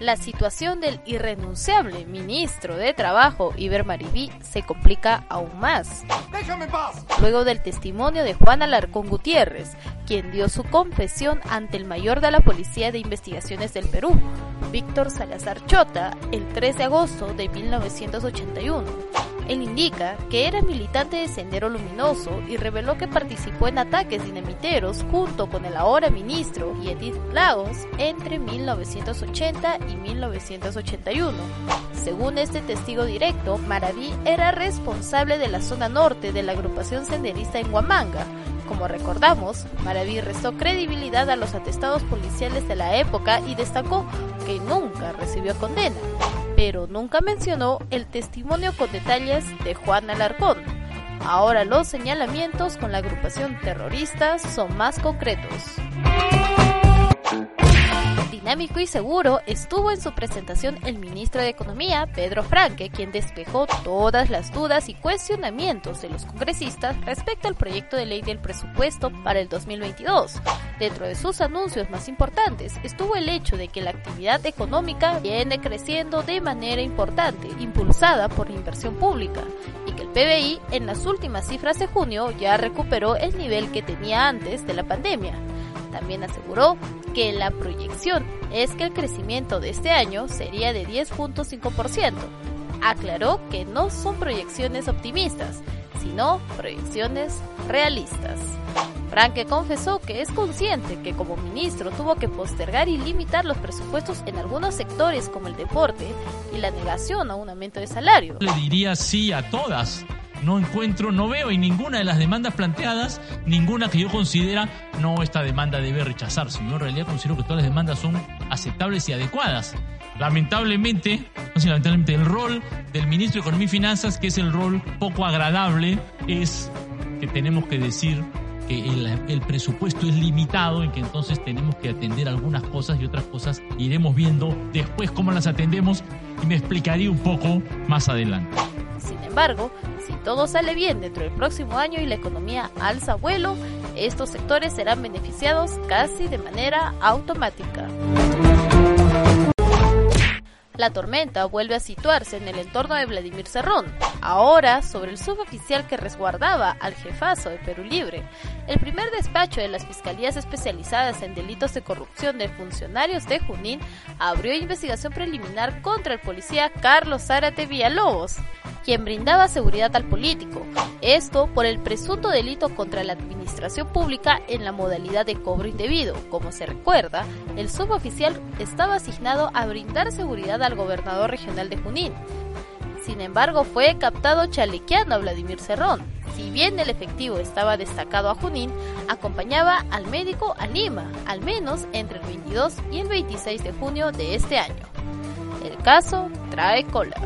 La situación del irrenunciable ministro de Trabajo, Iber Maribí, se complica aún más. Luego del testimonio de Juan Alarcón Gutiérrez, quien dio su confesión ante el mayor de la Policía de Investigaciones del Perú, Víctor Salazar Chota, el 3 de agosto de 1981. Él indica que era militante de Sendero Luminoso y reveló que participó en ataques dinamiteros junto con el ahora ministro Edith Lagos entre 1980 y 1981. Según este testigo directo, Maraví era responsable de la zona norte de la agrupación senderista en Huamanga. Como recordamos, Maraví restó credibilidad a los atestados policiales de la época y destacó nunca recibió condena pero nunca mencionó el testimonio con detalles de Juan Alarcón. Ahora los señalamientos con la agrupación terrorista son más concretos dinámico y seguro estuvo en su presentación el ministro de Economía, Pedro Franque, quien despejó todas las dudas y cuestionamientos de los congresistas respecto al proyecto de ley del presupuesto para el 2022. Dentro de sus anuncios más importantes estuvo el hecho de que la actividad económica viene creciendo de manera importante, impulsada por la inversión pública, y que el PBI en las últimas cifras de junio ya recuperó el nivel que tenía antes de la pandemia. También aseguró que la proyección es que el crecimiento de este año sería de 10.5%. Aclaró que no son proyecciones optimistas, sino proyecciones realistas. Franke confesó que es consciente que como ministro tuvo que postergar y limitar los presupuestos en algunos sectores como el deporte y la negación a un aumento de salario. Le diría sí a todas no encuentro, no veo en ninguna de las demandas planteadas ninguna que yo considera no esta demanda debe rechazarse. Yo en realidad considero que todas las demandas son aceptables y adecuadas. Lamentablemente, lamentablemente el rol del ministro de Economía y Finanzas, que es el rol poco agradable, es que tenemos que decir que el, el, presupuesto es limitado y que entonces tenemos que atender algunas cosas y otras cosas iremos viendo después cómo las atendemos y me explicaré un poco más adelante. Sin embargo, si todo sale bien dentro del próximo año y la economía alza vuelo, estos sectores serán beneficiados casi de manera automática. La tormenta vuelve a situarse en el entorno de Vladimir Cerrón, ahora sobre el suboficial que resguardaba al jefazo de Perú Libre. El primer despacho de las fiscalías especializadas en delitos de corrupción de funcionarios de Junín abrió investigación preliminar contra el policía Carlos Zárate Villalobos, quien brindaba seguridad al político. Esto por el presunto delito contra la administración pública en la modalidad de cobro indebido. Como se recuerda, el suboficial estaba asignado a brindar seguridad al gobernador regional de Junín. Sin embargo, fue captado chalequeando a Vladimir Cerrón. Si bien el efectivo estaba destacado a Junín, acompañaba al médico a Lima, al menos entre el 22 y el 26 de junio de este año. El caso trae cola.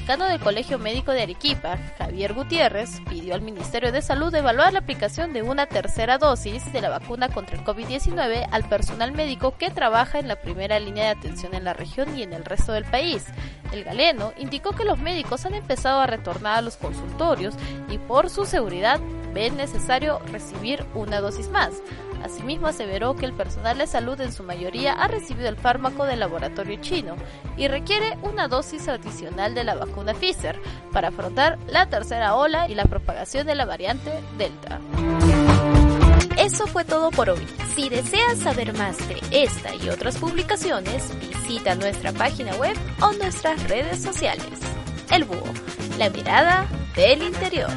Decano del Colegio Médico de Arequipa, Javier Gutiérrez, pidió al Ministerio de Salud evaluar la aplicación de una tercera dosis de la vacuna contra el COVID-19 al personal médico que trabaja en la primera línea de atención en la región y en el resto del país. El galeno indicó que los médicos han empezado a retornar a los consultorios y por su seguridad ven necesario recibir una dosis más. Asimismo, aseveró que el personal de salud en su mayoría ha recibido el fármaco del laboratorio chino y requiere una dosis adicional de la vacuna Pfizer para afrontar la tercera ola y la propagación de la variante Delta. Eso fue todo por hoy. Si deseas saber más de esta y otras publicaciones, visita nuestra página web o nuestras redes sociales. El Búho, la mirada del interior.